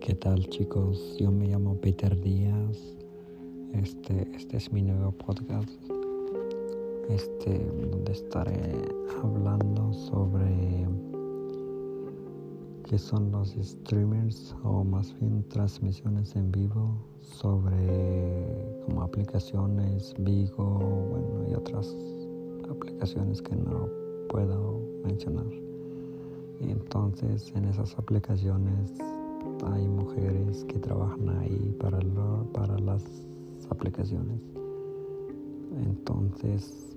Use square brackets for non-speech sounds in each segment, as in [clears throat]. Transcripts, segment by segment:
¿Qué tal chicos? Yo me llamo Peter Díaz. Este, este es mi nuevo podcast. Este, donde estaré hablando sobre qué son los streamers o más bien transmisiones en vivo sobre como aplicaciones Vigo, bueno, y otras aplicaciones que no puedo mencionar. Y entonces en esas aplicaciones hay mujeres que trabajan ahí para, las aplicaciones. Entonces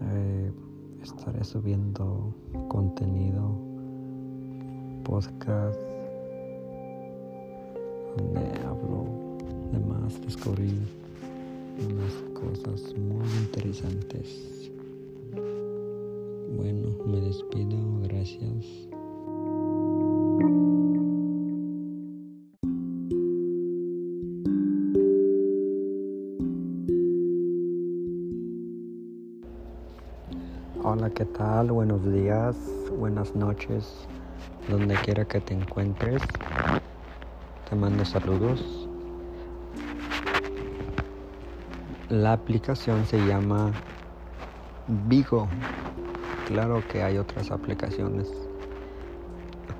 eh, estaré subiendo contenido, podcast, donde hablo de más, descubrir unas cosas muy interesantes. Bueno, me despido, gracias. Hola, ¿qué tal? Buenos días, buenas noches, donde quiera que te encuentres. Te mando saludos. La aplicación se llama Vigo. Claro que hay otras aplicaciones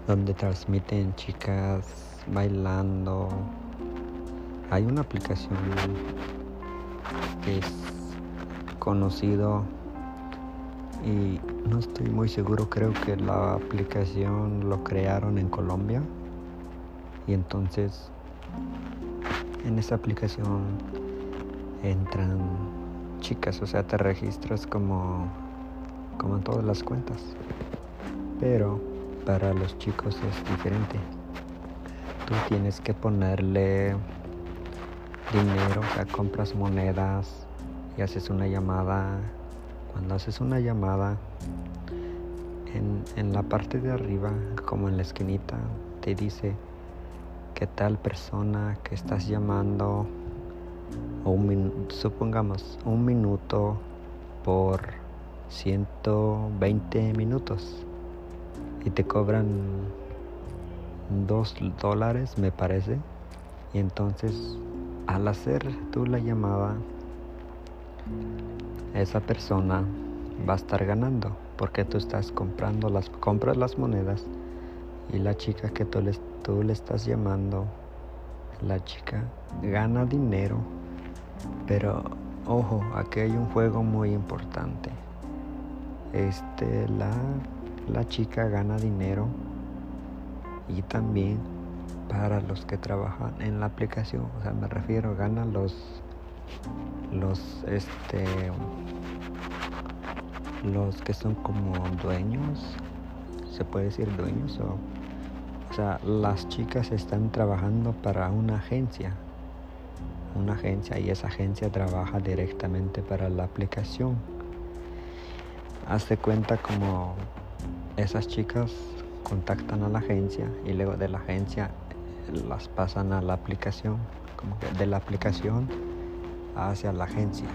donde transmiten chicas bailando. Hay una aplicación que es conocido y no estoy muy seguro, creo que la aplicación lo crearon en Colombia y entonces en esa aplicación entran chicas, o sea, te registras como como en todas las cuentas. Pero para los chicos es diferente. Tú tienes que ponerle dinero, o sea, compras monedas y haces una llamada cuando haces una llamada, en, la parte de arriba, como en la esquinita, te dice que tal persona que estás llamando, o supongamos un minuto por 120 minutos y te cobran 2 dólares me parece y entonces al hacer tú la llamada esa persona va a estar ganando porque tú estás comprando las compras las monedas y la chica que tú le, tú le estás llamando la chica gana dinero pero ojo aquí hay un juego muy importante. Este la la chica gana dinero y también para los que trabajan en la aplicación o sea me refiero gana los los este los que son como dueños se puede decir dueños o sea las chicas están trabajando para una agencia una agencia y esa agencia trabaja directamente para la aplicación. Hazte cuenta como esas chicas contactan a la agencia y luego de la agencia las pasan a la aplicación como que de la aplicación hacia la agencia.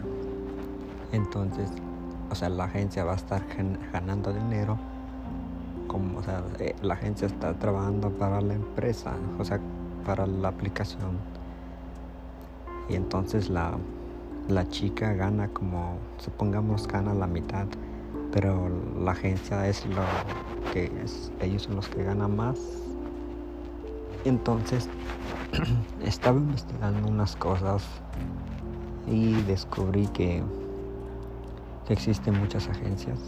Entonces, o sea, la agencia va a estar ganando dinero, como, o sea, eh, la agencia está trabajando para la empresa, o sea, para la aplicación. Y entonces la, la chica gana como, supongamos, gana la mitad, pero la agencia es lo que es, ellos son los que ganan más. Entonces, [clears throat] estaba investigando unas cosas y descubrí que, existen muchas agencias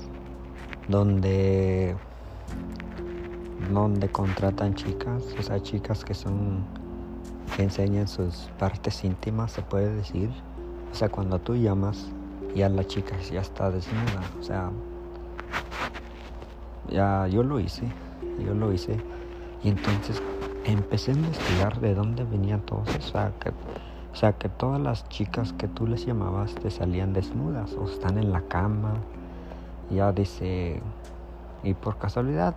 donde donde contratan chicas, o sea, chicas que son que enseñan sus partes íntimas, se puede decir. O sea, cuando tú llamas, ya la chica ya está desnuda, o sea, ya yo lo hice, yo lo hice y entonces empecé a investigar de dónde venían todos o sea, que o sea, que todas las chicas que tú les llamabas te salían desnudas o están en la cama. Ya dice, y por casualidad,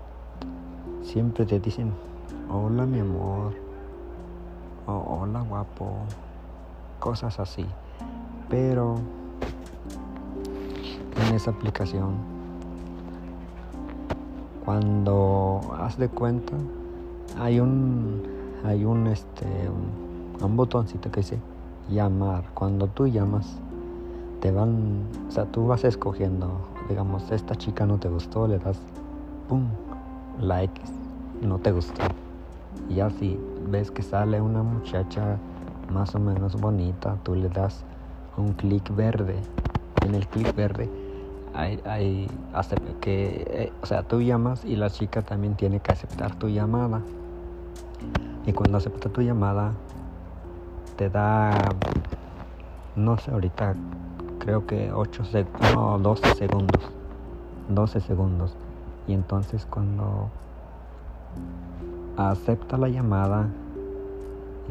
siempre te dicen, hola mi amor, o hola guapo, cosas así. Pero en esa aplicación, cuando haz de cuenta, hay un hay un este un botoncito que dice llamar. Cuando tú llamas, te van, o sea, tú vas escogiendo, digamos, esta chica no te gustó, le das, pum, la no te gustó. Y así ves que sale una muchacha más o menos bonita, tú le das un clic verde. En el clic verde hay, hay que, eh, o sea, tú llamas y la chica también tiene que aceptar tu llamada. Y cuando acepta tu llamada, te da, no sé, ahorita creo que 8 segundos, no, 12 segundos. 12 segundos. Y entonces cuando acepta la llamada,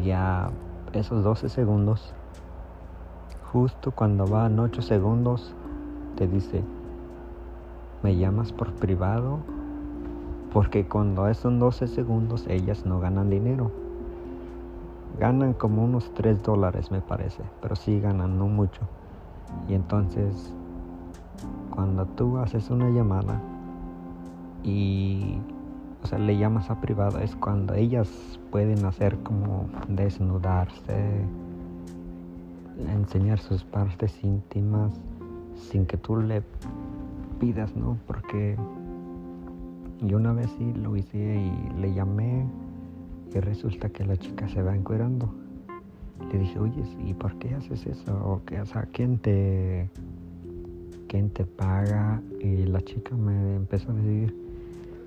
ya esos 12 segundos, justo cuando van 8 segundos, te dice, ¿me llamas por privado? Porque cuando son 12 segundos ellas no ganan dinero ganan como unos 3 dólares me parece, pero sí ganan, no mucho. Y entonces, cuando tú haces una llamada y, o sea, le llamas a privado, es cuando ellas pueden hacer como desnudarse, enseñar sus partes íntimas sin que tú le pidas, ¿no? Porque yo una vez sí lo hice y le llamé y resulta que la chica se va encuerando. Le dije, oye, ¿y por qué haces eso? O, que, o ¿quién te, ¿quién te paga? Y la chica me empezó a decir,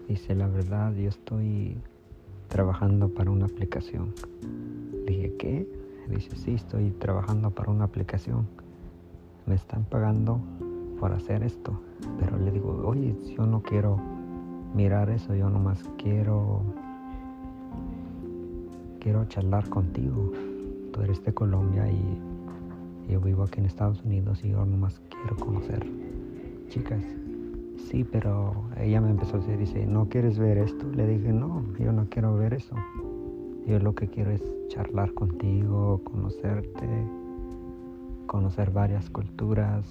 dice, la verdad, yo estoy trabajando para una aplicación. Le dije, ¿qué? Dice, sí, estoy trabajando para una aplicación. Me están pagando por hacer esto. Pero le digo, oye, yo no quiero mirar eso, yo nomás quiero quiero charlar contigo. Tú eres de Colombia y yo vivo aquí en Estados Unidos y yo nomás quiero conocer chicas. Sí, pero ella me empezó a decir, dice, ¿no quieres ver esto? Le dije, no, yo no quiero ver eso. Yo lo que quiero es charlar contigo, conocerte, conocer varias culturas,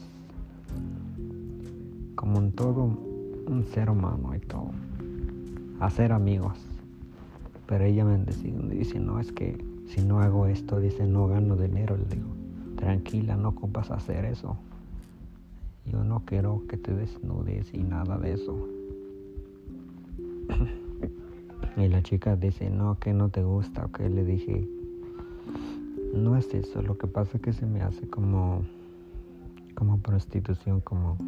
como en todo un ser humano y todo. Hacer amigos. Pero ella me dice, no, es que si no hago esto, dice, no gano dinero. Le digo, tranquila, no ocupas hacer eso. Yo no quiero que te desnudes y nada de eso. y la chica dice, no, que no te gusta. Ok, le dije, no es eso. Lo que pasa es que se me hace como, como prostitución, como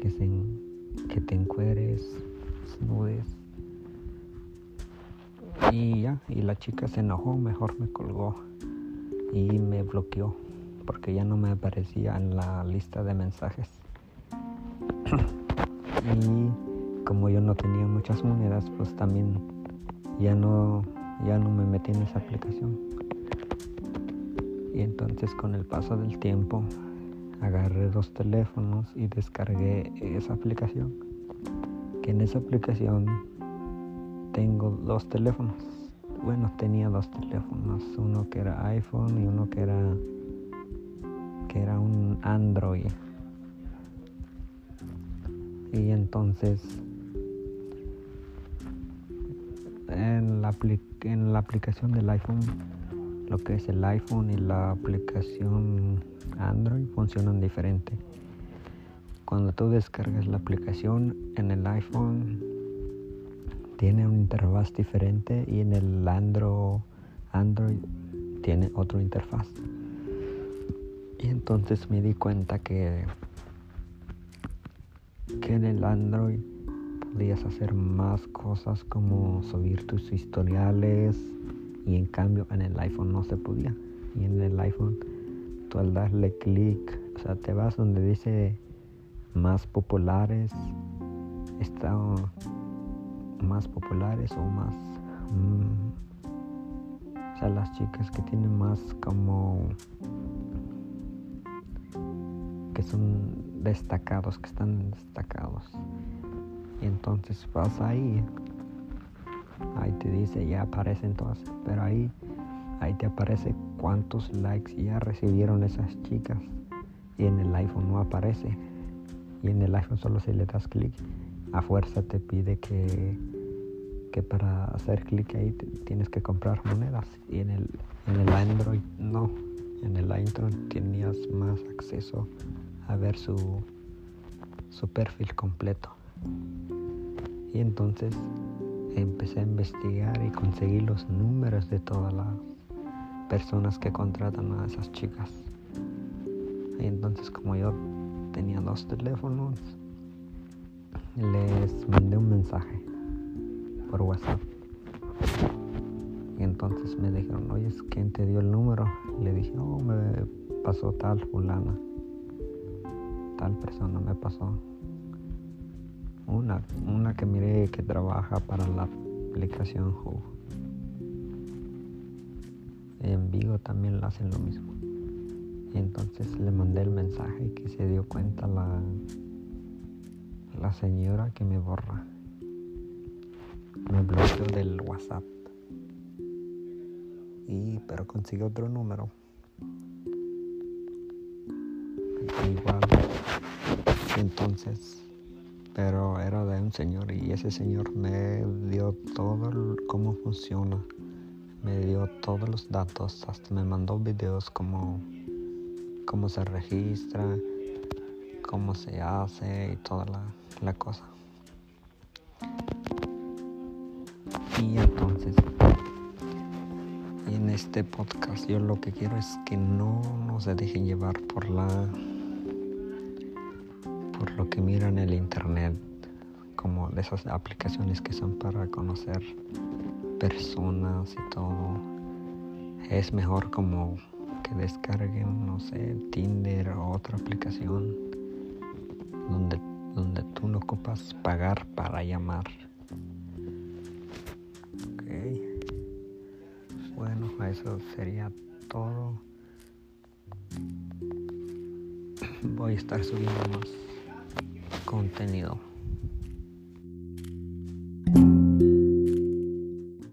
que, se, que te encueres, desnudes y ya, y la chica se enojó, mejor me colgó y me bloqueó porque ya no me aparecía en la lista de mensajes. [clears throat] y como yo no tenía muchas monedas, pues también ya no, ya no me metí en esa aplicación. Y entonces con el paso del tiempo agarré dos teléfonos y descargué esa aplicación. Que en esa aplicación tengo dos teléfonos. Bueno, tenía dos teléfonos, uno que era iPhone y uno que era que era un Android. Y entonces en la, en la aplicación del iPhone, lo que es el iPhone y la aplicación Android funcionan diferente. Cuando tú descargas la aplicación en el iPhone tiene una interfaz diferente y en el Android, Android tiene otra interfaz. Y entonces me di cuenta que, que en el Android podías hacer más cosas como subir tus historiales y en cambio en el iPhone no se podía. Y en el iPhone tú al darle clic, o sea, te vas donde dice más populares, está más populares o más mm, o sea las chicas que tienen más como que son destacados que están destacados. Y entonces vas ahí ahí te dice ya aparecen todas pero ahí ahí te aparece cuántos likes ya recibieron esas chicas. Y en el iPhone no aparece. Y en el iPhone solo si le das clic a fuerza te pide que, que para hacer clic ahí tienes que comprar monedas y en el, en el Android no. En el Android tenías más acceso a ver su, su perfil completo. Y entonces empecé a investigar y conseguí los números de todas las personas que contratan a esas chicas. Y entonces como yo tenía dos teléfonos, les mandé un mensaje por WhatsApp. Entonces me dijeron, oye, ¿quién te dio el número? Le dije, oh, me pasó tal fulana. Tal persona me pasó. Una, una que miré que trabaja para la aplicación Who. En Vigo también hacen lo mismo. Y entonces le mandé el mensaje y que se dio cuenta la, la señora que me borra. Me bloqueó del WhatsApp. Y pero consiguió otro número. Igual. Entonces pero era de un señor y ese señor me dio todo cómo funciona, me dio todos los datos, hasta me mandó videos como cómo se registra, cómo se hace y toda la, cosa. Y entonces, en este podcast yo lo que quiero es que no, no se dejen llevar por la por lo que miran en el internet, como de esas aplicaciones que son para conocer personas y todo. Es mejor como que descarguen, no sé, Tinder o otra aplicación donde, donde tú no ocupas pagar para llamar. Ok. Bueno, eso sería todo. Voy a estar subiendo más contenido.